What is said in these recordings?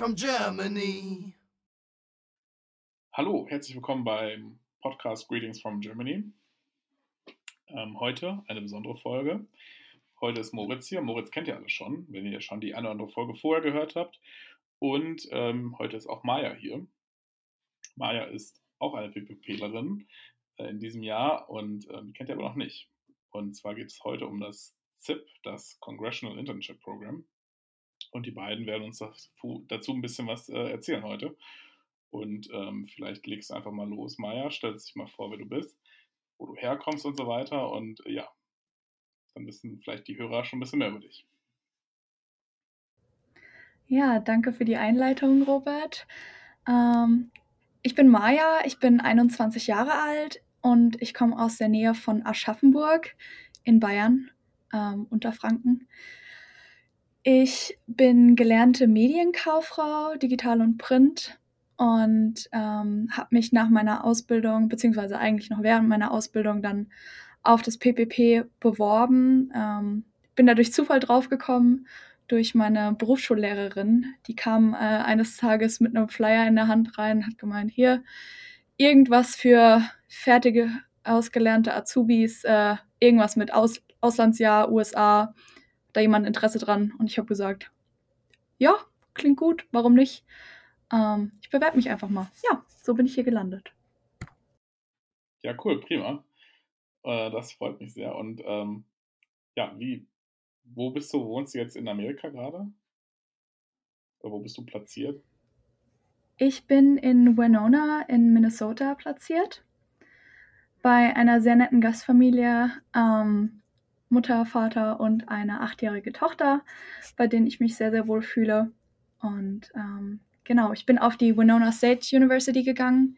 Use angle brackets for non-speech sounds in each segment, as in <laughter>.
from Germany. Hallo, herzlich willkommen beim Podcast Greetings from Germany. Ähm, heute eine besondere Folge. Heute ist Moritz hier. Moritz kennt ihr alle schon, wenn ihr schon die eine oder andere Folge vorher gehört habt. Und ähm, heute ist auch Maya hier. Maya ist auch eine PPPlerin äh, in diesem Jahr und äh, die kennt ihr aber noch nicht. Und zwar geht es heute um das ZIP, das Congressional Internship Program. Und die beiden werden uns dazu ein bisschen was äh, erzählen heute. Und ähm, vielleicht legst du einfach mal los, Maya, stell dich mal vor, wer du bist, wo du herkommst und so weiter. Und äh, ja, dann wissen vielleicht die Hörer schon ein bisschen mehr über dich. Ja, danke für die Einleitung, Robert. Ähm, ich bin Maya, ich bin 21 Jahre alt und ich komme aus der Nähe von Aschaffenburg in Bayern, ähm, Unterfranken. Ich bin gelernte Medienkauffrau, Digital und Print und ähm, habe mich nach meiner Ausbildung, beziehungsweise eigentlich noch während meiner Ausbildung dann auf das PPP beworben. Ähm, bin da durch Zufall draufgekommen, durch meine Berufsschullehrerin. Die kam äh, eines Tages mit einem Flyer in der Hand rein, hat gemeint, hier, irgendwas für fertige, ausgelernte Azubis, äh, irgendwas mit Aus Auslandsjahr, USA, da jemand Interesse dran? Und ich habe gesagt, ja, klingt gut, warum nicht? Ähm, ich bewerbe mich einfach mal. Ja, so bin ich hier gelandet. Ja, cool, prima. Äh, das freut mich sehr. Und ähm, ja, wie, wo bist du, wohnst du jetzt in Amerika gerade? Oder wo bist du platziert? Ich bin in Winona in Minnesota platziert. Bei einer sehr netten Gastfamilie. Ähm, Mutter, Vater und eine achtjährige Tochter, bei denen ich mich sehr, sehr wohl fühle. Und ähm, genau, ich bin auf die Winona State University gegangen,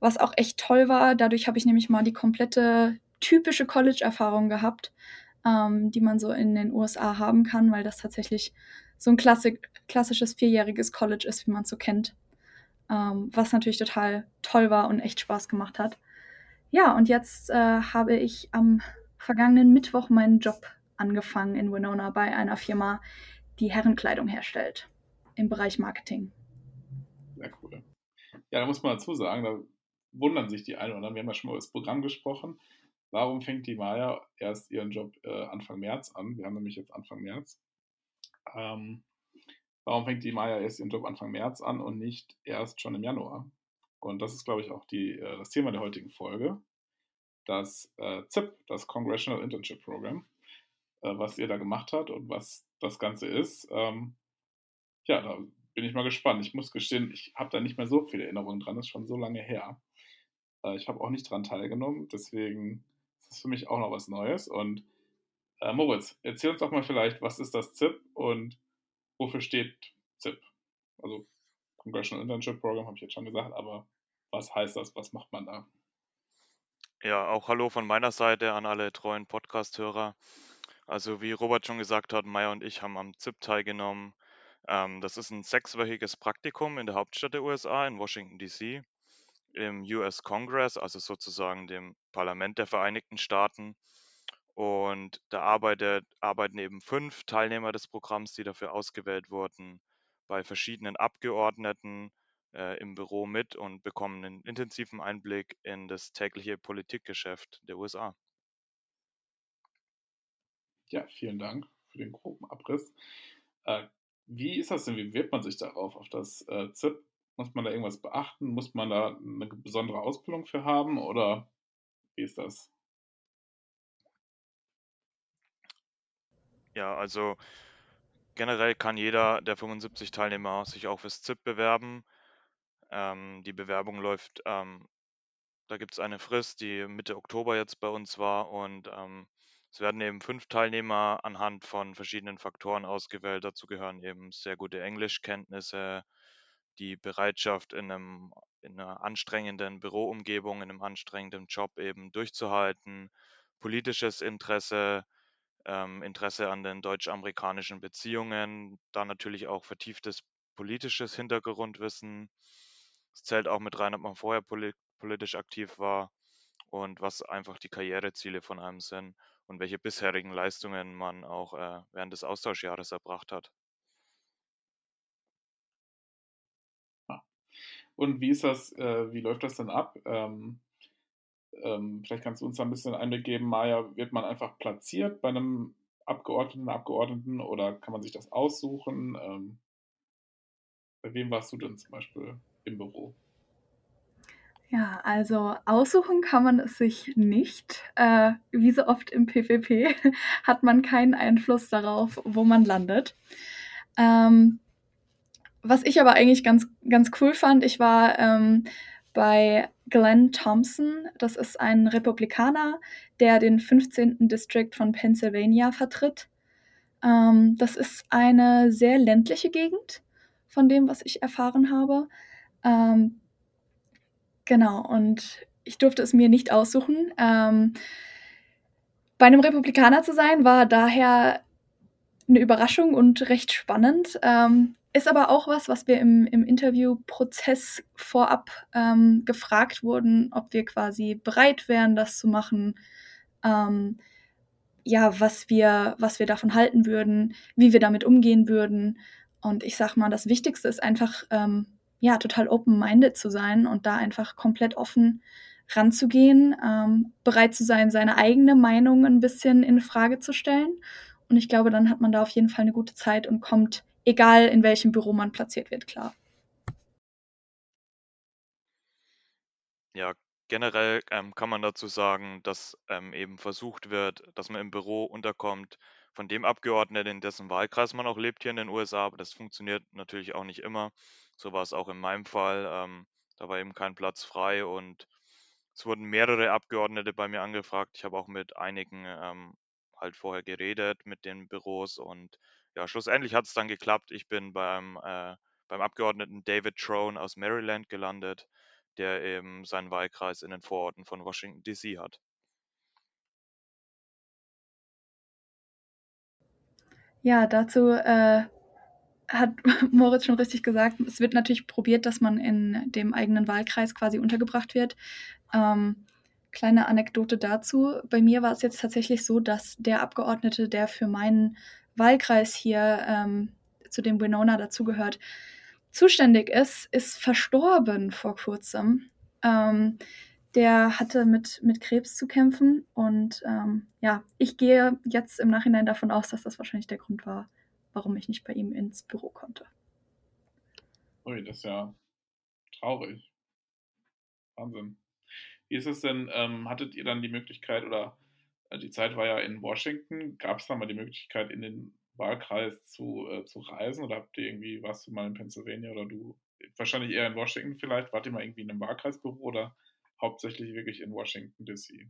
was auch echt toll war. Dadurch habe ich nämlich mal die komplette typische College-Erfahrung gehabt, ähm, die man so in den USA haben kann, weil das tatsächlich so ein Klassik klassisches vierjähriges College ist, wie man es so kennt. Ähm, was natürlich total toll war und echt Spaß gemacht hat. Ja, und jetzt äh, habe ich am vergangenen Mittwoch meinen Job angefangen in Winona bei einer Firma, die Herrenkleidung herstellt im Bereich Marketing. Sehr cool. Ja, da muss man dazu sagen, da wundern sich die einen oder anderen. Wir haben ja schon mal über das Programm gesprochen. Warum fängt die Maya erst ihren Job äh, Anfang März an? Wir haben nämlich jetzt Anfang März. Ähm, warum fängt die Maya erst ihren Job Anfang März an und nicht erst schon im Januar? Und das ist, glaube ich, auch die, äh, das Thema der heutigen Folge das äh, ZIP, das Congressional Internship Program, äh, was ihr da gemacht habt und was das Ganze ist. Ähm, ja, da bin ich mal gespannt. Ich muss gestehen, ich habe da nicht mehr so viele Erinnerungen dran, das ist schon so lange her. Äh, ich habe auch nicht dran teilgenommen, deswegen ist das für mich auch noch was Neues. Und äh, Moritz, erzähl uns doch mal vielleicht, was ist das ZIP und wofür steht ZIP? Also Congressional Internship Program habe ich jetzt schon gesagt, aber was heißt das? Was macht man da? Ja, auch hallo von meiner Seite an alle treuen Podcast-Hörer. Also wie Robert schon gesagt hat, Maya und ich haben am ZIP teilgenommen. Ähm, das ist ein sechswöchiges Praktikum in der Hauptstadt der USA, in Washington, D.C., im US Congress, also sozusagen dem Parlament der Vereinigten Staaten. Und da arbeitet, arbeiten eben fünf Teilnehmer des Programms, die dafür ausgewählt wurden, bei verschiedenen Abgeordneten, äh, im Büro mit und bekommen einen intensiven Einblick in das tägliche Politikgeschäft der USA. Ja, vielen Dank für den groben Abriss. Äh, wie ist das denn? Wie bewirbt man sich darauf, auf das äh, ZIP? Muss man da irgendwas beachten? Muss man da eine besondere Ausbildung für haben oder wie ist das? Ja, also generell kann jeder der 75 Teilnehmer sich auch fürs ZIP bewerben. Ähm, die Bewerbung läuft, ähm, da gibt es eine Frist, die Mitte Oktober jetzt bei uns war und ähm, es werden eben fünf Teilnehmer anhand von verschiedenen Faktoren ausgewählt. Dazu gehören eben sehr gute Englischkenntnisse, die Bereitschaft in einem in einer anstrengenden Büroumgebung, in einem anstrengenden Job eben durchzuhalten, politisches Interesse, ähm, Interesse an den deutsch-amerikanischen Beziehungen, da natürlich auch vertieftes politisches Hintergrundwissen. Es zählt auch mit rein, ob man vorher politisch aktiv war und was einfach die Karriereziele von einem sind und welche bisherigen Leistungen man auch äh, während des Austauschjahres erbracht hat. Und wie ist das, äh, wie läuft das denn ab? Ähm, ähm, vielleicht kannst du uns da ein bisschen Einblick geben, Maja, wird man einfach platziert bei einem Abgeordneten, Abgeordneten oder kann man sich das aussuchen? Ähm, bei wem warst du denn zum Beispiel im Büro? Ja, also aussuchen kann man es sich nicht. Äh, wie so oft im PvP <laughs> hat man keinen Einfluss darauf, wo man landet. Ähm, was ich aber eigentlich ganz, ganz cool fand, ich war ähm, bei Glenn Thompson. Das ist ein Republikaner, der den 15. District von Pennsylvania vertritt. Ähm, das ist eine sehr ländliche Gegend, von dem, was ich erfahren habe. Ähm, genau, und ich durfte es mir nicht aussuchen. Ähm, bei einem Republikaner zu sein, war daher eine Überraschung und recht spannend. Ähm, ist aber auch was, was wir im, im Interviewprozess vorab ähm, gefragt wurden, ob wir quasi bereit wären, das zu machen. Ähm, ja, was wir, was wir davon halten würden, wie wir damit umgehen würden. Und ich sag mal, das Wichtigste ist einfach, ähm, ja, total open-minded zu sein und da einfach komplett offen ranzugehen, ähm, bereit zu sein, seine eigene Meinung ein bisschen in Frage zu stellen. Und ich glaube, dann hat man da auf jeden Fall eine gute Zeit und kommt egal in welchem Büro man platziert wird, klar. Ja, generell ähm, kann man dazu sagen, dass ähm, eben versucht wird, dass man im Büro unterkommt von dem Abgeordneten, in dessen Wahlkreis man auch lebt hier in den USA. Aber das funktioniert natürlich auch nicht immer. So war es auch in meinem Fall. Ähm, da war eben kein Platz frei und es wurden mehrere Abgeordnete bei mir angefragt. Ich habe auch mit einigen ähm, halt vorher geredet mit den Büros und ja, schlussendlich hat es dann geklappt. Ich bin beim, äh, beim Abgeordneten David Trone aus Maryland gelandet, der eben seinen Wahlkreis in den Vororten von Washington, D.C. hat. Ja, dazu äh, hat <laughs> Moritz schon richtig gesagt. Es wird natürlich probiert, dass man in dem eigenen Wahlkreis quasi untergebracht wird. Ähm, kleine Anekdote dazu. Bei mir war es jetzt tatsächlich so, dass der Abgeordnete, der für meinen Wahlkreis hier, ähm, zu dem Winona dazugehört, zuständig ist, ist verstorben vor kurzem. Ähm, der hatte mit, mit Krebs zu kämpfen und ähm, ja, ich gehe jetzt im Nachhinein davon aus, dass das wahrscheinlich der Grund war, warum ich nicht bei ihm ins Büro konnte. Ui, das ist ja traurig. Wahnsinn. Wie ist es denn, ähm, hattet ihr dann die Möglichkeit oder äh, die Zeit war ja in Washington, gab es da mal die Möglichkeit, in den Wahlkreis zu, äh, zu reisen oder habt ihr irgendwie, warst du mal in Pennsylvania oder du, wahrscheinlich eher in Washington vielleicht, wart ihr mal irgendwie in einem Wahlkreisbüro oder hauptsächlich wirklich in Washington DC?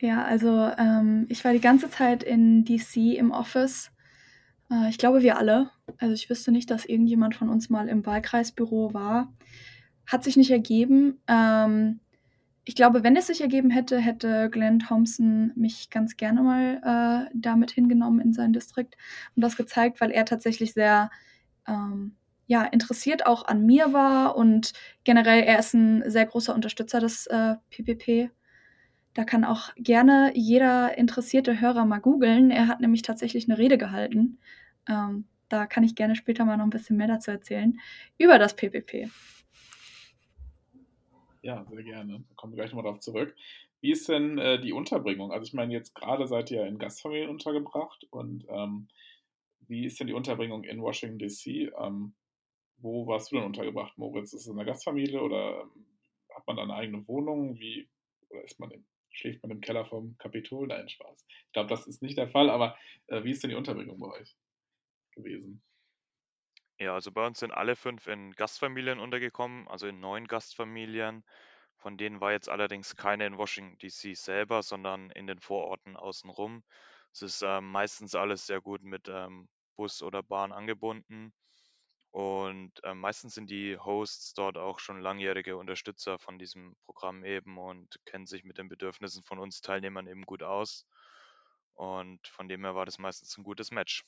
Ja, also ähm, ich war die ganze Zeit in DC im Office. Äh, ich glaube, wir alle. Also ich wüsste nicht, dass irgendjemand von uns mal im Wahlkreisbüro war. Hat sich nicht ergeben. Ähm, ich glaube, wenn es sich ergeben hätte, hätte Glenn Thompson mich ganz gerne mal äh, damit hingenommen in seinen Distrikt und das gezeigt, weil er tatsächlich sehr ähm, ja, interessiert auch an mir war und generell er ist ein sehr großer Unterstützer des äh, PPP. Da kann auch gerne jeder interessierte Hörer mal googeln. Er hat nämlich tatsächlich eine Rede gehalten. Ähm, da kann ich gerne später mal noch ein bisschen mehr dazu erzählen über das PPP. Ja, sehr gerne. Da kommen wir gleich nochmal drauf zurück. Wie ist denn äh, die Unterbringung? Also ich meine, jetzt gerade seid ihr in Gastfamilien untergebracht und ähm, wie ist denn die Unterbringung in Washington DC? Ähm, wo warst du denn untergebracht, Moritz? Ist es eine Gastfamilie oder ähm, hat man da eine eigene Wohnung? Wie, oder ist man im, schläft man im Keller vom Kapitol? Nein, Spaß. Ich glaube, das ist nicht der Fall, aber äh, wie ist denn die Unterbringung bei euch gewesen? Ja, also bei uns sind alle fünf in Gastfamilien untergekommen, also in neun Gastfamilien. Von denen war jetzt allerdings keine in Washington DC selber, sondern in den Vororten außenrum. Es ist ähm, meistens alles sehr gut mit ähm, Bus oder Bahn angebunden. Und ähm, meistens sind die Hosts dort auch schon langjährige Unterstützer von diesem Programm eben und kennen sich mit den Bedürfnissen von uns Teilnehmern eben gut aus. Und von dem her war das meistens ein gutes Match.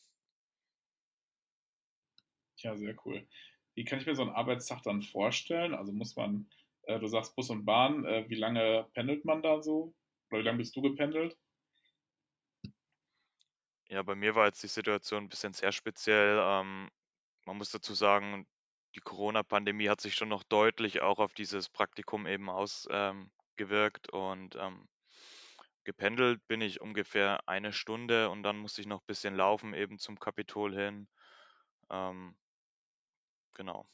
Ja, sehr cool. Wie kann ich mir so einen Arbeitstag dann vorstellen? Also muss man, äh, du sagst Bus und Bahn, äh, wie lange pendelt man da so? Oder wie lange bist du gependelt? Ja, bei mir war jetzt die Situation ein bisschen sehr speziell. Ähm, man muss dazu sagen, die Corona-Pandemie hat sich schon noch deutlich auch auf dieses Praktikum eben ausgewirkt ähm, und ähm, gependelt bin ich ungefähr eine Stunde und dann musste ich noch ein bisschen laufen eben zum Kapitol hin. Ähm, genau.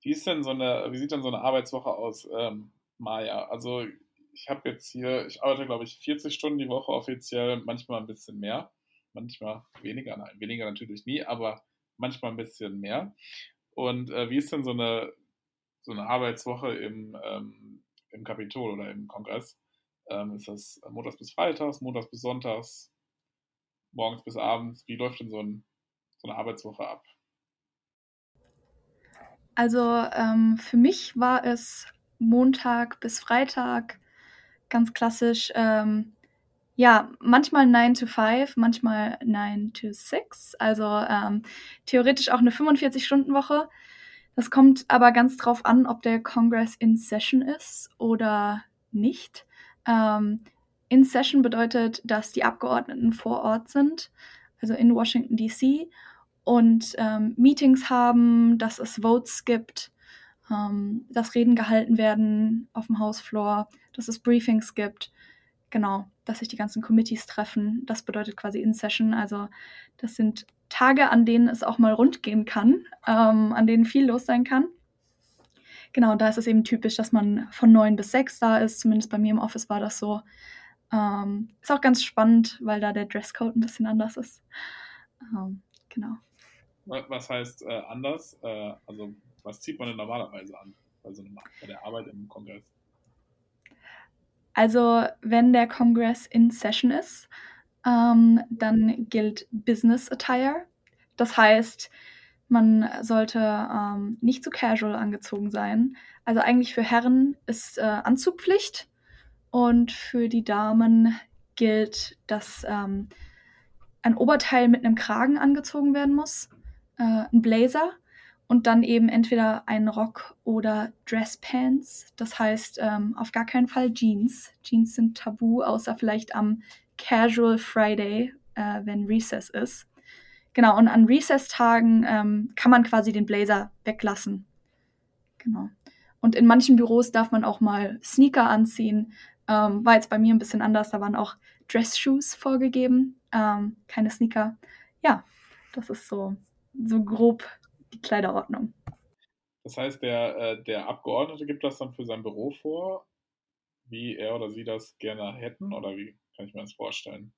Wie ist denn so eine, wie sieht denn so eine Arbeitswoche aus, ähm, Maja? Also ich habe jetzt hier, ich arbeite glaube ich 40 Stunden die Woche offiziell, manchmal ein bisschen mehr, manchmal weniger, nein, weniger natürlich nie, aber manchmal ein bisschen mehr. Und äh, wie ist denn so eine, so eine Arbeitswoche im, ähm, im Kapitol oder im Kongress? Ähm, ist das montags bis freitags, montags bis sonntags, morgens bis abends? Wie läuft denn so, ein, so eine Arbeitswoche ab? Also ähm, für mich war es Montag bis Freitag ganz klassisch. Ähm, ja, manchmal 9 to 5, manchmal 9 to 6. Also ähm, theoretisch auch eine 45-Stunden-Woche. Das kommt aber ganz drauf an, ob der Congress in Session ist oder nicht. Ähm, in Session bedeutet, dass die Abgeordneten vor Ort sind, also in Washington, DC, und ähm, Meetings haben, dass es Votes gibt, ähm, dass Reden gehalten werden auf dem Hausflor, dass es Briefings gibt. Genau, dass sich die ganzen Committees treffen. Das bedeutet quasi in Session. Also das sind Tage, an denen es auch mal rund gehen kann, ähm, an denen viel los sein kann. Genau, da ist es eben typisch, dass man von neun bis sechs da ist. Zumindest bei mir im Office war das so. Ähm, ist auch ganz spannend, weil da der Dresscode ein bisschen anders ist. Ähm, genau. Was heißt äh, anders? Äh, also, was zieht man denn normalerweise an bei, so einem, bei der Arbeit im Kongress? Also, wenn der Kongress in Session ist, ähm, dann gilt Business Attire. Das heißt, man sollte ähm, nicht zu casual angezogen sein. Also eigentlich für Herren ist äh, Anzugpflicht und für die Damen gilt, dass ähm, ein Oberteil mit einem Kragen angezogen werden muss, äh, ein Blazer und dann eben entweder ein Rock oder Dresspants. Das heißt ähm, auf gar keinen Fall Jeans. Jeans sind tabu, außer vielleicht am Casual Friday, äh, wenn Recess ist. Genau, und an Recess-Tagen ähm, kann man quasi den Blazer weglassen. Genau. Und in manchen Büros darf man auch mal Sneaker anziehen. Ähm, war jetzt bei mir ein bisschen anders. Da waren auch Dress-Shoes vorgegeben, ähm, keine Sneaker. Ja, das ist so, so grob die Kleiderordnung. Das heißt, der, äh, der Abgeordnete gibt das dann für sein Büro vor, wie er oder sie das gerne hätten? Oder wie kann ich mir das vorstellen?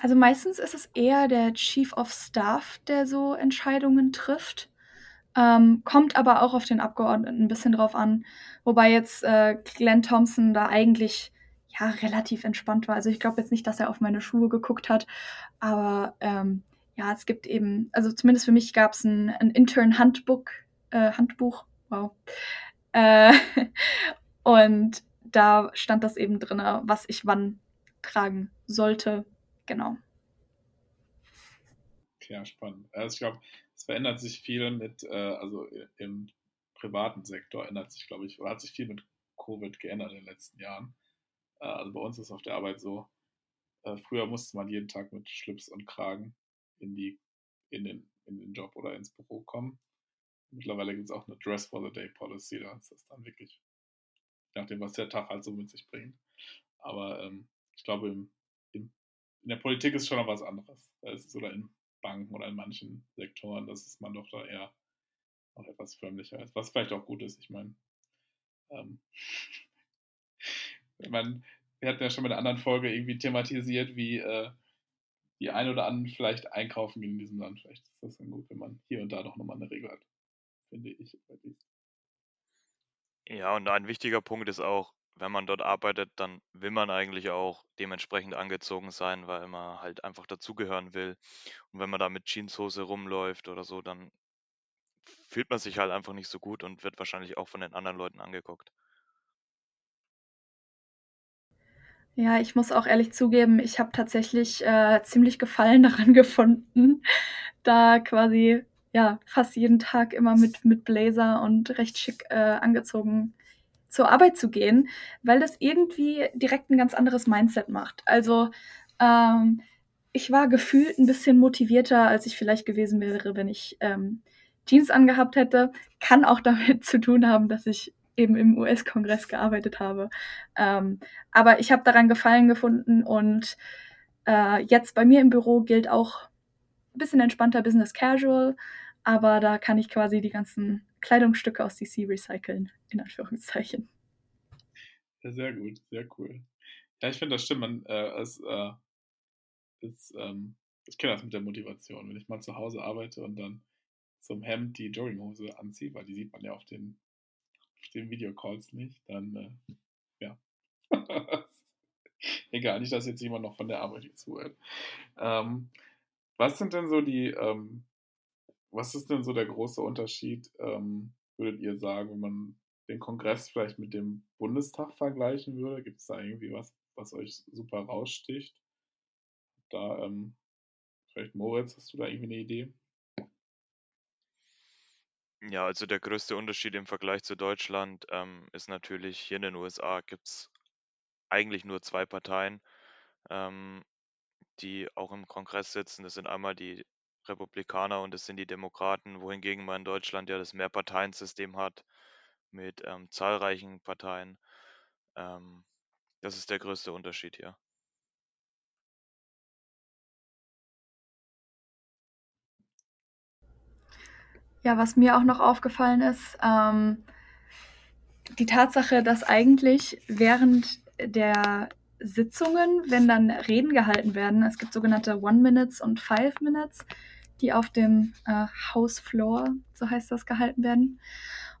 Also meistens ist es eher der Chief of Staff, der so Entscheidungen trifft. Ähm, kommt aber auch auf den Abgeordneten ein bisschen drauf an. Wobei jetzt äh, Glenn Thompson da eigentlich ja relativ entspannt war. Also ich glaube jetzt nicht, dass er auf meine Schuhe geguckt hat, aber ähm, ja, es gibt eben, also zumindest für mich gab es ein, ein Intern-Handbuch, äh, Handbuch, wow. Äh, <laughs> und da stand das eben drin, was ich wann tragen sollte. Genau. Ja, spannend. Also ich glaube, es verändert sich viel mit, äh, also im privaten Sektor ändert sich, glaube ich, oder hat sich viel mit Covid geändert in den letzten Jahren. Äh, also bei uns ist auf der Arbeit so, äh, früher musste man jeden Tag mit Schlips und Kragen in, die, in, den, in den Job oder ins Büro kommen. Mittlerweile gibt es auch eine Dress for the Day Policy, da ist das dann wirklich, je nachdem, was der Tag halt so mit sich bringt. Aber ähm, ich glaube, im, im, in der Politik ist schon noch was anderes. Ist oder in Banken oder in manchen Sektoren, dass man doch da eher noch etwas förmlicher ist. Was vielleicht auch gut ist. Ich meine, ähm, <laughs> man, wir hatten ja schon mit einer anderen Folge irgendwie thematisiert, wie äh, die ein oder anderen vielleicht einkaufen gehen in diesem Land. Vielleicht ist das dann gut, wenn man hier und da doch nochmal eine Regel hat, finde ich. Ja, und ein wichtiger Punkt ist auch, wenn man dort arbeitet, dann will man eigentlich auch dementsprechend angezogen sein, weil man halt einfach dazugehören will. Und wenn man da mit Jeanshose rumläuft oder so, dann fühlt man sich halt einfach nicht so gut und wird wahrscheinlich auch von den anderen Leuten angeguckt. Ja, ich muss auch ehrlich zugeben, ich habe tatsächlich äh, ziemlich Gefallen <laughs> daran gefunden, da quasi ja fast jeden Tag immer mit, mit Blazer und recht schick äh, angezogen zur Arbeit zu gehen, weil das irgendwie direkt ein ganz anderes Mindset macht. Also ähm, ich war gefühlt ein bisschen motivierter, als ich vielleicht gewesen wäre, wenn ich ähm, Jeans angehabt hätte. Kann auch <laughs> damit zu tun haben, dass ich eben im US-Kongress gearbeitet habe. Ähm, aber ich habe daran Gefallen gefunden und äh, jetzt bei mir im Büro gilt auch ein bisschen entspannter Business Casual, aber da kann ich quasi die ganzen Kleidungsstücke aus DC recyceln, in Anführungszeichen. Ja, sehr gut, sehr cool. Ja, ich finde das stimmt. Man, äh, es, äh, es, ähm, ich kenne das mit der Motivation. Wenn ich mal zu Hause arbeite und dann zum Hemd die Jogginghose anziehe, weil die sieht man ja auf den den Videocalls nicht, dann äh, ja. <laughs> Egal, nicht, dass jetzt jemand noch von der Arbeit hier zuhört. Ähm, was sind denn so die, ähm, was ist denn so der große Unterschied, ähm, würdet ihr sagen, wenn man den Kongress vielleicht mit dem Bundestag vergleichen würde? Gibt es da irgendwie was, was euch super raussticht? Da, ähm, vielleicht Moritz, hast du da irgendwie eine Idee? Ja, also der größte Unterschied im Vergleich zu Deutschland ähm, ist natürlich, hier in den USA gibt es eigentlich nur zwei Parteien, ähm, die auch im Kongress sitzen. Das sind einmal die Republikaner und das sind die Demokraten, wohingegen man in Deutschland ja das Mehrparteiensystem hat mit ähm, zahlreichen Parteien. Ähm, das ist der größte Unterschied hier. Ja, was mir auch noch aufgefallen ist, ähm, die Tatsache, dass eigentlich während der Sitzungen, wenn dann Reden gehalten werden, es gibt sogenannte One Minutes und Five Minutes, die auf dem äh, House Floor, so heißt das, gehalten werden.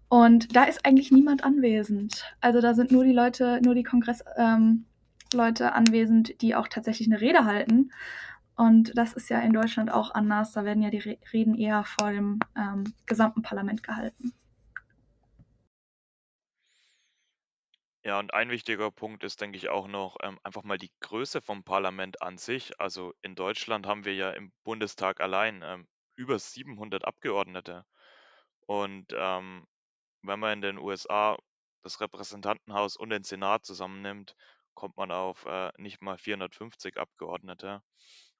Und da ist eigentlich niemand anwesend. Also da sind nur die Leute, nur die Kongressleute ähm, anwesend, die auch tatsächlich eine Rede halten. Und das ist ja in Deutschland auch anders. Da werden ja die Reden eher vor dem ähm, gesamten Parlament gehalten. Ja, und ein wichtiger Punkt ist, denke ich, auch noch ähm, einfach mal die Größe vom Parlament an sich. Also in Deutschland haben wir ja im Bundestag allein ähm, über 700 Abgeordnete. Und ähm, wenn man in den USA das Repräsentantenhaus und den Senat zusammennimmt, kommt man auf äh, nicht mal 450 Abgeordnete.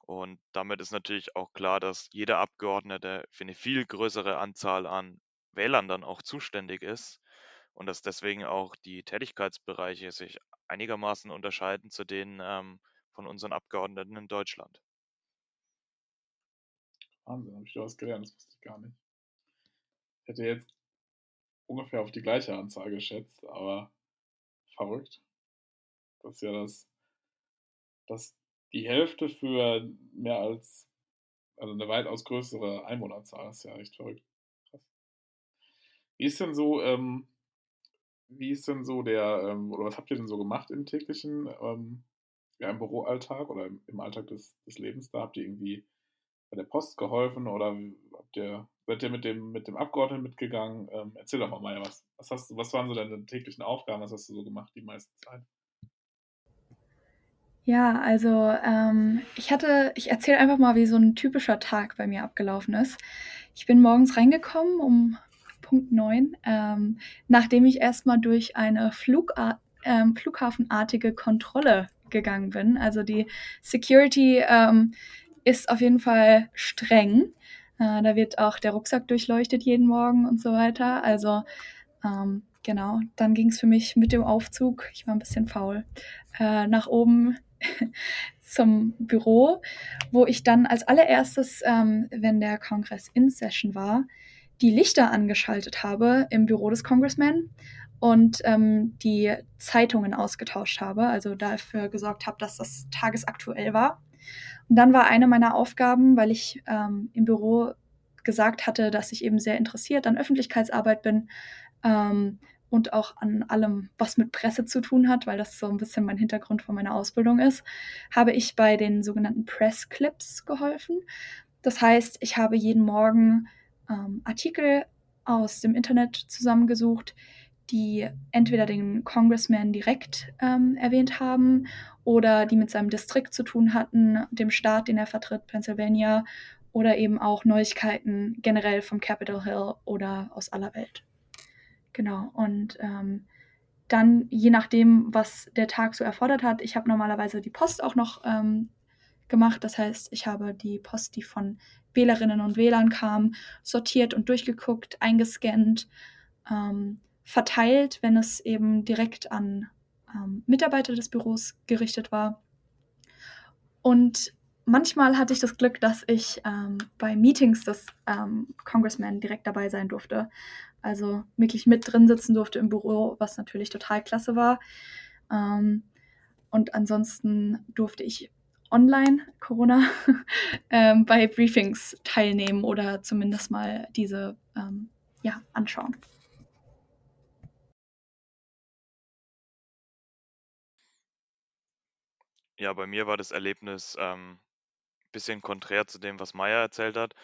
Und damit ist natürlich auch klar, dass jeder Abgeordnete für eine viel größere Anzahl an Wählern dann auch zuständig ist und dass deswegen auch die Tätigkeitsbereiche sich einigermaßen unterscheiden zu denen ähm, von unseren Abgeordneten in Deutschland. Wahnsinn, habe ich da was gelernt, das wusste ich gar nicht. Ich hätte jetzt ungefähr auf die gleiche Anzahl geschätzt, aber verrückt. Das ist ja das, das die Hälfte für mehr als, also eine weitaus größere Einwohnerzahl. Das ist ja echt verrückt. Krass. Wie ist denn so, ähm, wie ist denn so der, ähm, oder was habt ihr denn so gemacht im täglichen, ähm, ja, im Büroalltag oder im, Alltag des, des Lebens da? Habt ihr irgendwie bei der Post geholfen oder habt ihr, seid ihr mit dem, mit dem Abgeordneten mitgegangen? Ähm, erzähl doch mal, Maya, was, was, hast, was waren so deine täglichen Aufgaben? Was hast du so gemacht die meiste Zeit? Ja, also ähm, ich hatte, ich erzähle einfach mal, wie so ein typischer Tag bei mir abgelaufen ist. Ich bin morgens reingekommen um Punkt 9, ähm, nachdem ich erstmal durch eine Flugart, ähm, flughafenartige Kontrolle gegangen bin. Also die Security ähm, ist auf jeden Fall streng. Äh, da wird auch der Rucksack durchleuchtet jeden Morgen und so weiter. Also ähm, genau, dann ging es für mich mit dem Aufzug, ich war ein bisschen faul, äh, nach oben zum Büro, wo ich dann als allererstes, ähm, wenn der Kongress in Session war, die Lichter angeschaltet habe im Büro des Congressman und ähm, die Zeitungen ausgetauscht habe, also dafür gesorgt habe, dass das tagesaktuell war. Und dann war eine meiner Aufgaben, weil ich ähm, im Büro gesagt hatte, dass ich eben sehr interessiert an Öffentlichkeitsarbeit bin, ähm, und auch an allem, was mit Presse zu tun hat, weil das so ein bisschen mein Hintergrund von meiner Ausbildung ist, habe ich bei den sogenannten Press Clips geholfen. Das heißt, ich habe jeden Morgen ähm, Artikel aus dem Internet zusammengesucht, die entweder den Congressman direkt ähm, erwähnt haben oder die mit seinem Distrikt zu tun hatten, dem Staat, den er vertritt, Pennsylvania, oder eben auch Neuigkeiten generell vom Capitol Hill oder aus aller Welt. Genau. Und ähm, dann, je nachdem, was der Tag so erfordert hat, ich habe normalerweise die Post auch noch ähm, gemacht. Das heißt, ich habe die Post, die von Wählerinnen und Wählern kam, sortiert und durchgeguckt, eingescannt, ähm, verteilt, wenn es eben direkt an ähm, Mitarbeiter des Büros gerichtet war. Und manchmal hatte ich das Glück, dass ich ähm, bei Meetings des ähm, Congressman direkt dabei sein durfte. Also wirklich mit drin sitzen durfte im Büro, was natürlich total klasse war. Ähm, und ansonsten durfte ich online, Corona, <laughs> ähm, bei Briefings teilnehmen oder zumindest mal diese ähm, ja, anschauen. Ja, bei mir war das Erlebnis ähm, bisschen konträr zu dem, was Maya erzählt hat.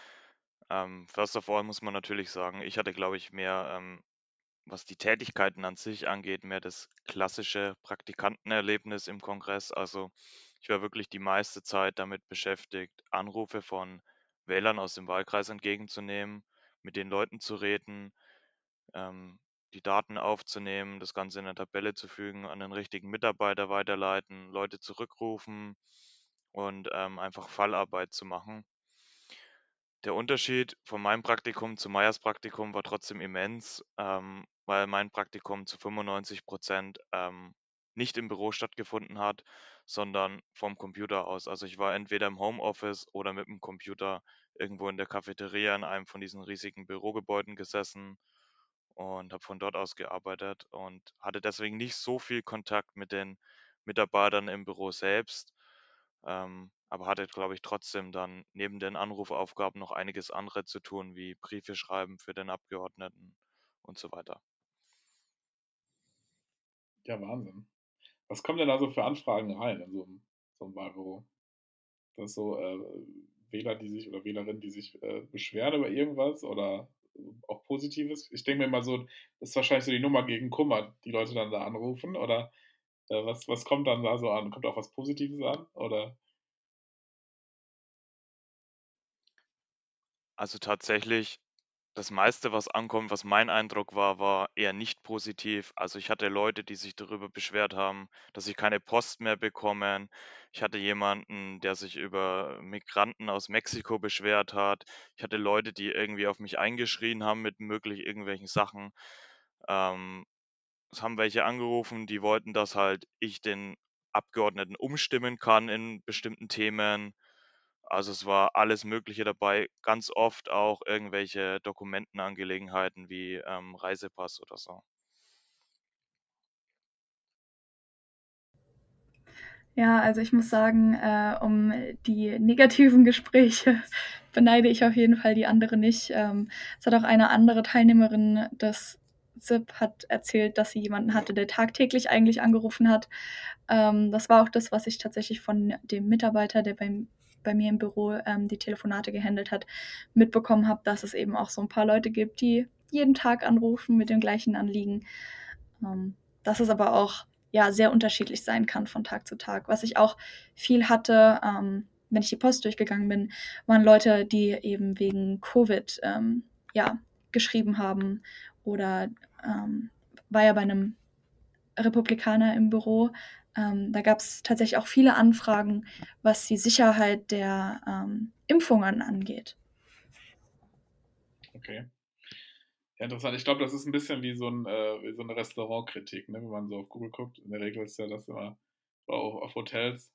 Ähm, first of all muss man natürlich sagen, ich hatte, glaube ich, mehr, ähm, was die Tätigkeiten an sich angeht, mehr das klassische Praktikantenerlebnis im Kongress. Also ich war wirklich die meiste Zeit damit beschäftigt, Anrufe von Wählern aus dem Wahlkreis entgegenzunehmen, mit den Leuten zu reden, ähm, die Daten aufzunehmen, das Ganze in eine Tabelle zu fügen, an den richtigen Mitarbeiter weiterleiten, Leute zurückrufen und ähm, einfach Fallarbeit zu machen. Der Unterschied von meinem Praktikum zu Meyers Praktikum war trotzdem immens, ähm, weil mein Praktikum zu 95 Prozent ähm, nicht im Büro stattgefunden hat, sondern vom Computer aus. Also ich war entweder im Homeoffice oder mit dem Computer irgendwo in der Cafeteria in einem von diesen riesigen Bürogebäuden gesessen und habe von dort aus gearbeitet und hatte deswegen nicht so viel Kontakt mit den Mitarbeitern im Büro selbst, ähm, aber hatte, glaube ich, trotzdem dann neben den Anrufaufgaben noch einiges andere zu tun, wie Briefe schreiben für den Abgeordneten und so weiter. Ja, Wahnsinn. Was kommen denn da so für Anfragen rein in so einem, so einem Wahlbüro? Das so äh, Wähler, die sich oder Wählerinnen, die sich äh, beschweren über irgendwas oder auch Positives? Ich denke mir mal so, das ist wahrscheinlich so die Nummer gegen Kummer, die Leute dann da anrufen oder was, was kommt dann da so an? Kommt auch was Positives an oder? Also tatsächlich das meiste, was ankommt, was mein Eindruck war, war eher nicht positiv. Also ich hatte Leute, die sich darüber beschwert haben, dass sie keine Post mehr bekommen. Ich hatte jemanden, der sich über Migranten aus Mexiko beschwert hat. Ich hatte Leute, die irgendwie auf mich eingeschrien haben mit möglich irgendwelchen Sachen. Ähm, es haben welche angerufen, die wollten, dass halt ich den Abgeordneten umstimmen kann in bestimmten Themen. Also es war alles Mögliche dabei, ganz oft auch irgendwelche Dokumentenangelegenheiten wie ähm, Reisepass oder so. Ja, also ich muss sagen, äh, um die negativen Gespräche <laughs> beneide ich auf jeden Fall die andere nicht. Ähm, es hat auch eine andere Teilnehmerin des ZIP hat erzählt, dass sie jemanden hatte, der tagtäglich eigentlich angerufen hat. Ähm, das war auch das, was ich tatsächlich von dem Mitarbeiter, der beim bei mir im Büro ähm, die Telefonate gehandelt hat, mitbekommen habe, dass es eben auch so ein paar Leute gibt, die jeden Tag anrufen mit dem gleichen Anliegen. Ähm, dass es aber auch ja sehr unterschiedlich sein kann von Tag zu Tag. Was ich auch viel hatte, ähm, wenn ich die Post durchgegangen bin, waren Leute, die eben wegen Covid ähm, ja geschrieben haben oder ähm, war ja bei einem Republikaner im Büro, ähm, da gab es tatsächlich auch viele Anfragen, was die Sicherheit der ähm, Impfungen angeht. Okay. Ja, interessant. Ich glaube, das ist ein bisschen wie so, ein, äh, wie so eine Restaurantkritik, ne? wenn man so auf Google guckt. In der Regel ist ja das immer auch auf Hotels.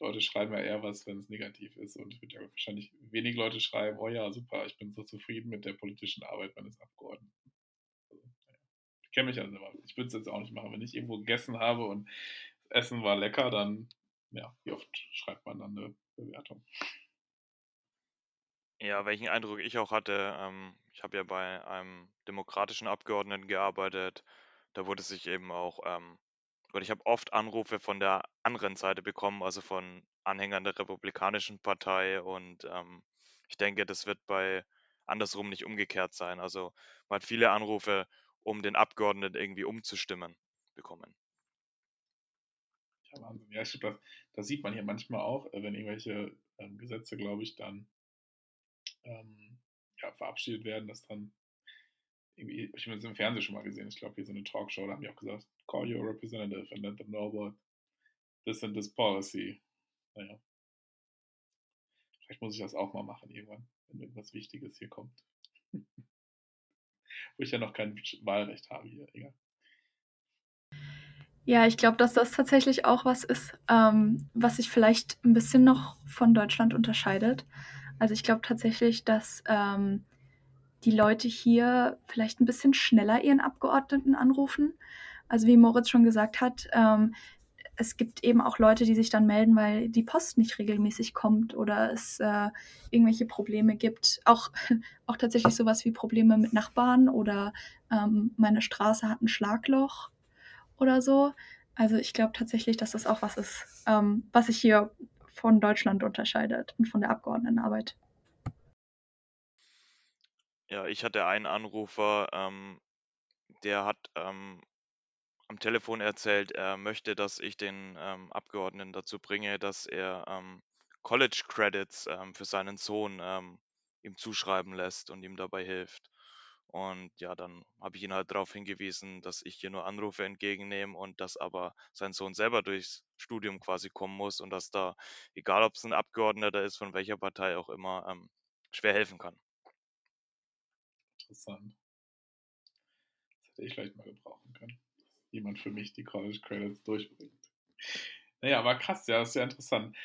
Leute schreiben ja eher was, wenn es negativ ist. Und es wird ja wahrscheinlich wenig Leute schreiben, oh ja, super, ich bin so zufrieden mit der politischen Arbeit meines Abgeordneten. Ich kenne mich also immer. Ich würde es jetzt auch nicht machen. Wenn ich irgendwo gegessen habe und Essen war lecker, dann, ja, wie oft schreibt man dann eine Bewertung? Ja, welchen Eindruck ich auch hatte, ähm, ich habe ja bei einem demokratischen Abgeordneten gearbeitet, da wurde sich eben auch, ähm, oder ich habe oft Anrufe von der anderen Seite bekommen, also von Anhängern der Republikanischen Partei und ähm, ich denke, das wird bei andersrum nicht umgekehrt sein. Also man hat viele Anrufe, um den Abgeordneten irgendwie umzustimmen bekommen. Ja, Wahnsinn. Ja, stimmt, das, das sieht man hier manchmal auch, äh, wenn irgendwelche ähm, Gesetze, glaube ich, dann ähm, ja, verabschiedet werden, dass dann irgendwie, ich habe das im Fernsehen schon mal gesehen, ich glaube, hier so eine Talkshow, da haben die auch gesagt, call your representative and let them know about this and this policy. Naja. Vielleicht muss ich das auch mal machen irgendwann, wenn irgendwas Wichtiges hier kommt. <laughs> Wo ich ja noch kein Wahlrecht habe hier, egal. Ja, ich glaube, dass das tatsächlich auch was ist, ähm, was sich vielleicht ein bisschen noch von Deutschland unterscheidet. Also ich glaube tatsächlich, dass ähm, die Leute hier vielleicht ein bisschen schneller ihren Abgeordneten anrufen. Also wie Moritz schon gesagt hat, ähm, es gibt eben auch Leute, die sich dann melden, weil die Post nicht regelmäßig kommt oder es äh, irgendwelche Probleme gibt. Auch, <laughs> auch tatsächlich sowas wie Probleme mit Nachbarn oder ähm, meine Straße hat ein Schlagloch oder so. Also ich glaube tatsächlich, dass das auch was ist, ähm, was sich hier von Deutschland unterscheidet und von der Abgeordnetenarbeit. Ja, ich hatte einen Anrufer, ähm, der hat ähm, am Telefon erzählt, er möchte, dass ich den ähm, Abgeordneten dazu bringe, dass er ähm, College Credits ähm, für seinen Sohn ähm, ihm zuschreiben lässt und ihm dabei hilft. Und ja, dann habe ich ihn halt darauf hingewiesen, dass ich hier nur Anrufe entgegennehme und dass aber sein Sohn selber durchs Studium quasi kommen muss und dass da, egal ob es ein Abgeordneter ist, von welcher Partei auch immer, ähm, schwer helfen kann. Interessant. Das hätte ich vielleicht mal gebrauchen können. Jemand für mich die College Credits durchbringt. Naja, aber krass, ja, ist ja interessant.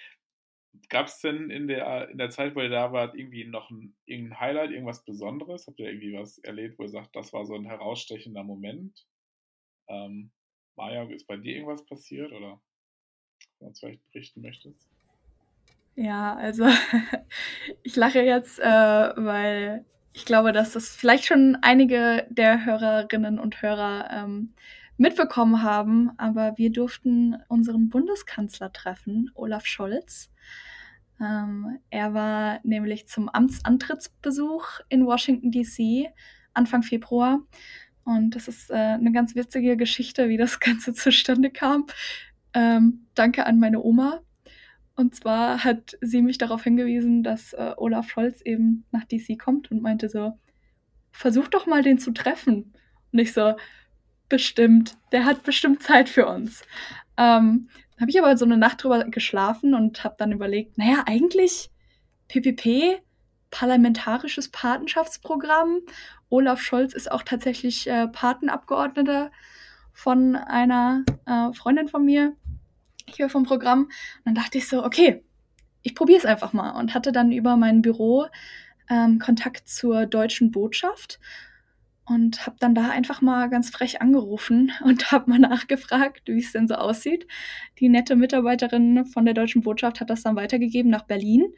Gab es denn in der, in der Zeit, wo ihr da wart, irgendwie noch ein, irgendein Highlight, irgendwas Besonderes? Habt ihr irgendwie was erlebt, wo ihr sagt, das war so ein herausstechender Moment? Ähm, Maja, ist bei dir irgendwas passiert oder du uns vielleicht berichten möchtest? Ja, also <laughs> ich lache jetzt, äh, weil ich glaube, dass das vielleicht schon einige der Hörerinnen und Hörer ähm, mitbekommen haben, aber wir durften unseren Bundeskanzler treffen, Olaf Scholz. Ähm, er war nämlich zum Amtsantrittsbesuch in Washington, DC Anfang Februar. Und das ist äh, eine ganz witzige Geschichte, wie das <laughs> Ganze zustande kam. Ähm, danke an meine Oma. Und zwar hat sie mich darauf hingewiesen, dass äh, Olaf Scholz eben nach DC kommt und meinte so, versuch doch mal den zu treffen. Und ich so, bestimmt, der hat bestimmt Zeit für uns. Ähm, habe ich aber so eine Nacht drüber geschlafen und habe dann überlegt, naja, eigentlich PPP, Parlamentarisches Patenschaftsprogramm. Olaf Scholz ist auch tatsächlich äh, Patenabgeordneter von einer äh, Freundin von mir hier vom Programm. Und dann dachte ich so, okay, ich probiere es einfach mal und hatte dann über mein Büro ähm, Kontakt zur deutschen Botschaft und habe dann da einfach mal ganz frech angerufen <laughs> und habe mal nachgefragt, wie es denn so aussieht. Die nette Mitarbeiterin von der deutschen Botschaft hat das dann weitergegeben nach Berlin.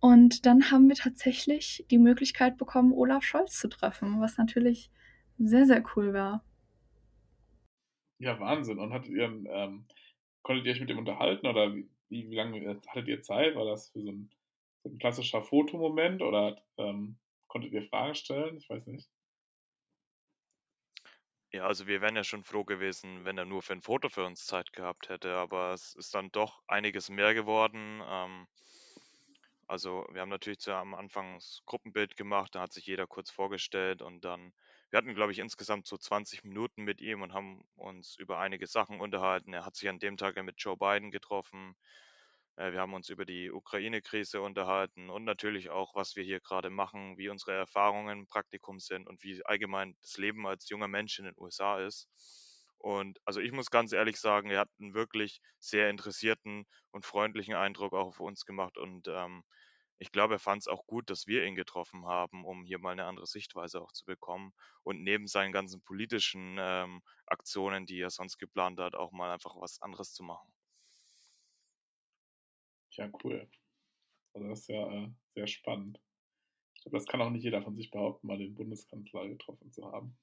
Und dann haben wir tatsächlich die Möglichkeit bekommen, Olaf Scholz zu treffen, was natürlich sehr, sehr cool war. Ja, Wahnsinn. Und hattet ihr, ähm, konntet ihr euch mit ihm unterhalten oder wie, wie lange hattet ihr Zeit? War das für so ein, so ein klassischer Fotomoment oder ähm, konntet ihr Fragen stellen? Ich weiß nicht. Ja, also wir wären ja schon froh gewesen, wenn er nur für ein Foto für uns Zeit gehabt hätte, aber es ist dann doch einiges mehr geworden. Ähm, also wir haben natürlich zu, am Anfang das Gruppenbild gemacht, da hat sich jeder kurz vorgestellt und dann, wir hatten, glaube ich, insgesamt so 20 Minuten mit ihm und haben uns über einige Sachen unterhalten. Er hat sich an dem Tag ja mit Joe Biden getroffen. Äh, wir haben uns über die Ukraine-Krise unterhalten und natürlich auch, was wir hier gerade machen, wie unsere Erfahrungen im Praktikum sind und wie allgemein das Leben als junger Mensch in den USA ist. Und also ich muss ganz ehrlich sagen, er hat einen wirklich sehr interessierten und freundlichen Eindruck auch auf uns gemacht. Und ähm, ich glaube, er fand es auch gut, dass wir ihn getroffen haben, um hier mal eine andere Sichtweise auch zu bekommen. Und neben seinen ganzen politischen ähm, Aktionen, die er sonst geplant hat, auch mal einfach was anderes zu machen. Ja, cool. Also das ist ja äh, sehr spannend. Ich glaube, das kann auch nicht jeder von sich behaupten, mal den Bundeskanzler getroffen zu haben.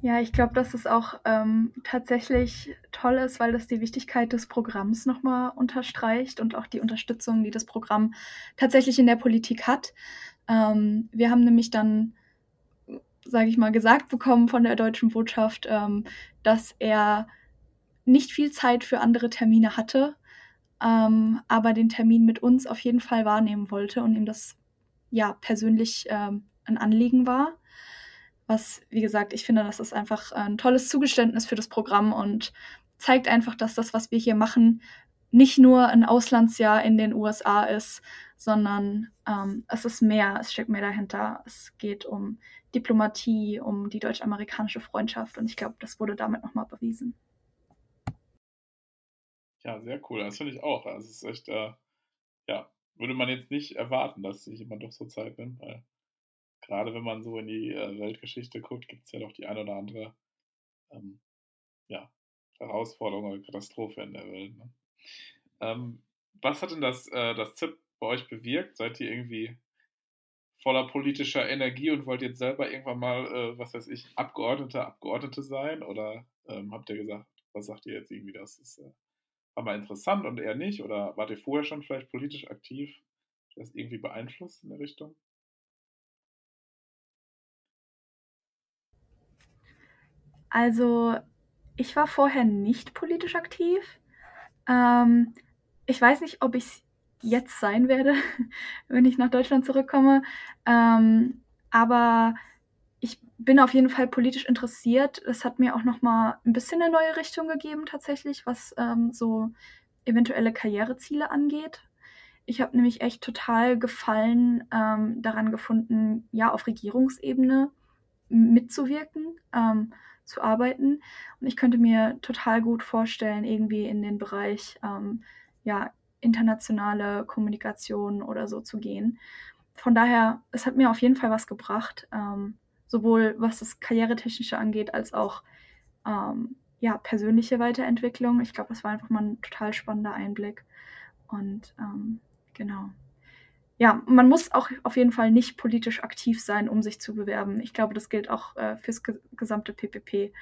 Ja, ich glaube, dass es auch ähm, tatsächlich toll ist, weil das die Wichtigkeit des Programms nochmal unterstreicht und auch die Unterstützung, die das Programm tatsächlich in der Politik hat. Ähm, wir haben nämlich dann, sage ich mal, gesagt bekommen von der deutschen Botschaft, ähm, dass er nicht viel Zeit für andere Termine hatte, ähm, aber den Termin mit uns auf jeden Fall wahrnehmen wollte und ihm das ja persönlich ähm, ein Anliegen war. Was, wie gesagt, ich finde, das ist einfach ein tolles Zugeständnis für das Programm und zeigt einfach, dass das, was wir hier machen, nicht nur ein Auslandsjahr in den USA ist, sondern ähm, es ist mehr, es steckt mehr dahinter. Es geht um Diplomatie, um die deutsch-amerikanische Freundschaft und ich glaube, das wurde damit nochmal bewiesen. Ja, sehr cool. Das finde ich auch. Also es ist echt, äh, ja, würde man jetzt nicht erwarten, dass sich jemand doch so Zeit nimmt, weil gerade wenn man so in die äh, Weltgeschichte guckt, gibt es ja doch die eine oder andere ähm, ja, Herausforderung oder Katastrophe in der Welt. Ne? Ähm, was hat denn das, äh, das ZIP bei euch bewirkt? Seid ihr irgendwie voller politischer Energie und wollt jetzt selber irgendwann mal, äh, was weiß ich, Abgeordneter, Abgeordnete sein? Oder ähm, habt ihr gesagt, was sagt ihr jetzt irgendwie, das ist äh, aber interessant und eher nicht? Oder wart ihr vorher schon vielleicht politisch aktiv? Das irgendwie beeinflusst in der Richtung? Also, ich war vorher nicht politisch aktiv. Ähm, ich weiß nicht, ob ich es jetzt sein werde, <laughs> wenn ich nach Deutschland zurückkomme. Ähm, aber bin auf jeden Fall politisch interessiert. Es hat mir auch noch mal ein bisschen eine neue Richtung gegeben tatsächlich, was ähm, so eventuelle Karriereziele angeht. Ich habe nämlich echt total Gefallen ähm, daran gefunden, ja, auf Regierungsebene mitzuwirken, ähm, zu arbeiten. Und ich könnte mir total gut vorstellen, irgendwie in den Bereich ähm, ja, internationale Kommunikation oder so zu gehen. Von daher, es hat mir auf jeden Fall was gebracht, ähm, sowohl was das Karrieretechnische angeht, als auch ähm, ja, persönliche Weiterentwicklung. Ich glaube, das war einfach mal ein total spannender Einblick. Und ähm, genau. Ja, man muss auch auf jeden Fall nicht politisch aktiv sein, um sich zu bewerben. Ich glaube, das gilt auch äh, fürs gesamte PPP.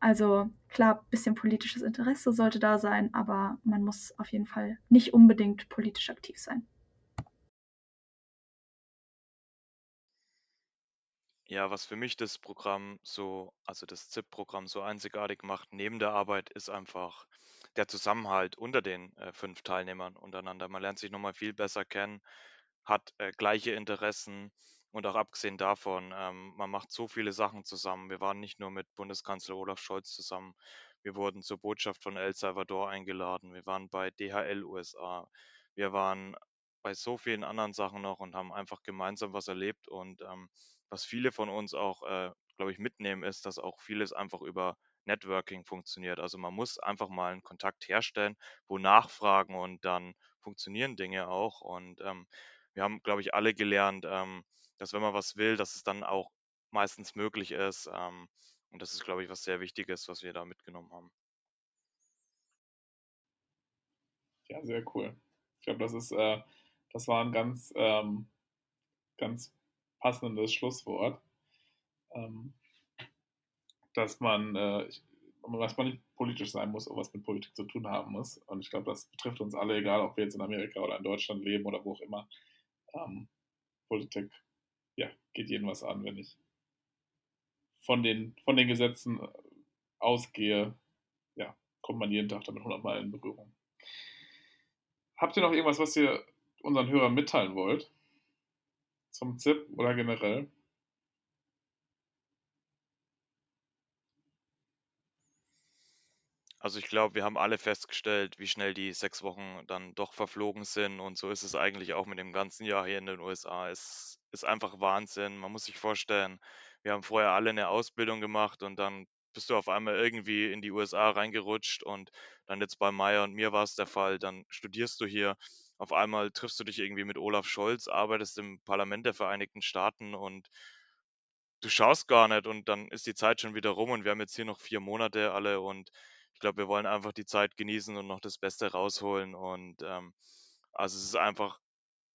Also klar, ein bisschen politisches Interesse sollte da sein, aber man muss auf jeden Fall nicht unbedingt politisch aktiv sein. Ja, was für mich das Programm so, also das ZIP-Programm so einzigartig macht neben der Arbeit, ist einfach der Zusammenhalt unter den äh, fünf Teilnehmern untereinander. Man lernt sich nochmal viel besser kennen, hat äh, gleiche Interessen und auch abgesehen davon, ähm, man macht so viele Sachen zusammen. Wir waren nicht nur mit Bundeskanzler Olaf Scholz zusammen, wir wurden zur Botschaft von El Salvador eingeladen, wir waren bei DHL USA, wir waren bei so vielen anderen Sachen noch und haben einfach gemeinsam was erlebt. Und ähm, was viele von uns auch, äh, glaube ich, mitnehmen, ist, dass auch vieles einfach über Networking funktioniert. Also man muss einfach mal einen Kontakt herstellen, wo nachfragen und dann funktionieren Dinge auch. Und ähm, wir haben, glaube ich, alle gelernt, ähm, dass wenn man was will, dass es dann auch meistens möglich ist. Ähm, und das ist, glaube ich, was sehr Wichtiges, was wir da mitgenommen haben. Ja, sehr cool. Ich glaube, das ist, äh, das war ein ganz, ähm, ganz passendes Schlusswort. Ähm, dass man, äh, dass man nicht politisch sein muss, um was mit Politik zu tun haben muss. Und ich glaube, das betrifft uns alle, egal ob wir jetzt in Amerika oder in Deutschland leben oder wo auch immer. Ähm, Politik, ja, geht jedem was an, wenn ich von den, von den Gesetzen äh, ausgehe, ja, kommt man jeden Tag damit hundertmal in Berührung. Habt ihr noch irgendwas, was ihr unseren Hörern mitteilen wollt? Zum ZIP oder generell? Also ich glaube, wir haben alle festgestellt, wie schnell die sechs Wochen dann doch verflogen sind. Und so ist es eigentlich auch mit dem ganzen Jahr hier in den USA. Es ist einfach Wahnsinn. Man muss sich vorstellen, wir haben vorher alle eine Ausbildung gemacht und dann bist du auf einmal irgendwie in die USA reingerutscht und dann jetzt bei Maya und mir war es der Fall. Dann studierst du hier, auf einmal triffst du dich irgendwie mit Olaf Scholz, arbeitest im Parlament der Vereinigten Staaten und du schaust gar nicht und dann ist die Zeit schon wieder rum und wir haben jetzt hier noch vier Monate alle und ich glaube, wir wollen einfach die Zeit genießen und noch das Beste rausholen. Und ähm, also es ist einfach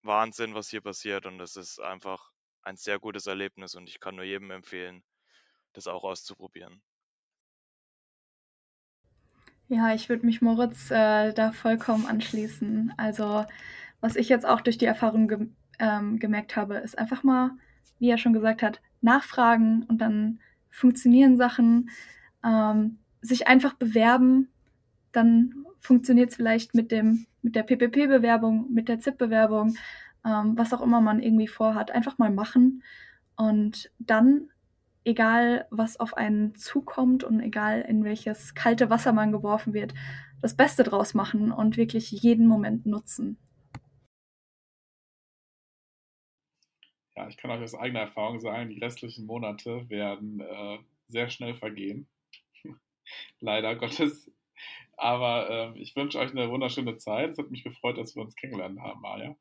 Wahnsinn, was hier passiert. Und es ist einfach ein sehr gutes Erlebnis. Und ich kann nur jedem empfehlen, das auch auszuprobieren. Ja, ich würde mich Moritz äh, da vollkommen anschließen. Also, was ich jetzt auch durch die Erfahrung ge ähm, gemerkt habe, ist einfach mal, wie er schon gesagt hat, nachfragen und dann funktionieren Sachen. Ähm, sich einfach bewerben, dann funktioniert es vielleicht mit, dem, mit der PPP-Bewerbung, mit der ZIP-Bewerbung, ähm, was auch immer man irgendwie vorhat. Einfach mal machen Und dann, egal was auf einen zukommt und egal in welches kalte Wasser man geworfen wird, das Beste draus machen und wirklich jeden Moment nutzen. Ja, ich kann euch aus eigener Erfahrung sagen, die restlichen Monate werden äh, sehr schnell vergehen. <laughs> Leider Gottes. Aber äh, ich wünsche euch eine wunderschöne Zeit. Es hat mich gefreut, dass wir uns kennengelernt haben, Maja.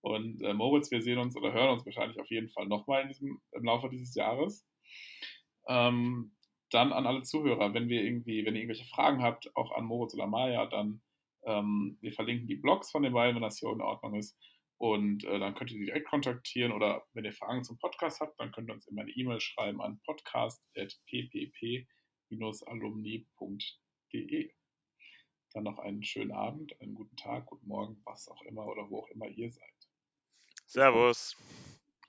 Und äh, Moritz, wir sehen uns oder hören uns wahrscheinlich auf jeden Fall nochmal im Laufe dieses Jahres. Ähm, dann an alle Zuhörer, wenn wir irgendwie, wenn ihr irgendwelche Fragen habt, auch an Moritz oder Maja, dann ähm, wir verlinken die Blogs von den beiden, wenn das hier in Ordnung ist. Und äh, dann könnt ihr die direkt kontaktieren oder wenn ihr Fragen zum Podcast habt, dann könnt ihr uns immer eine E-Mail schreiben an podcast.ppp-alumni.de. Dann noch einen schönen Abend, einen guten Tag, guten Morgen, was auch immer oder wo auch immer ihr seid. Servus.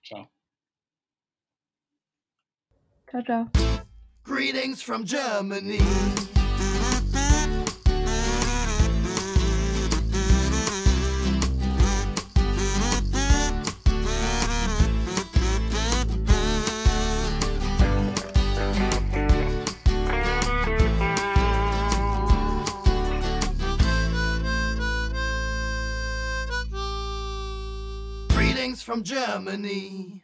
Ciao. Ciao, ciao. Greetings from Germany. Greetings from Germany.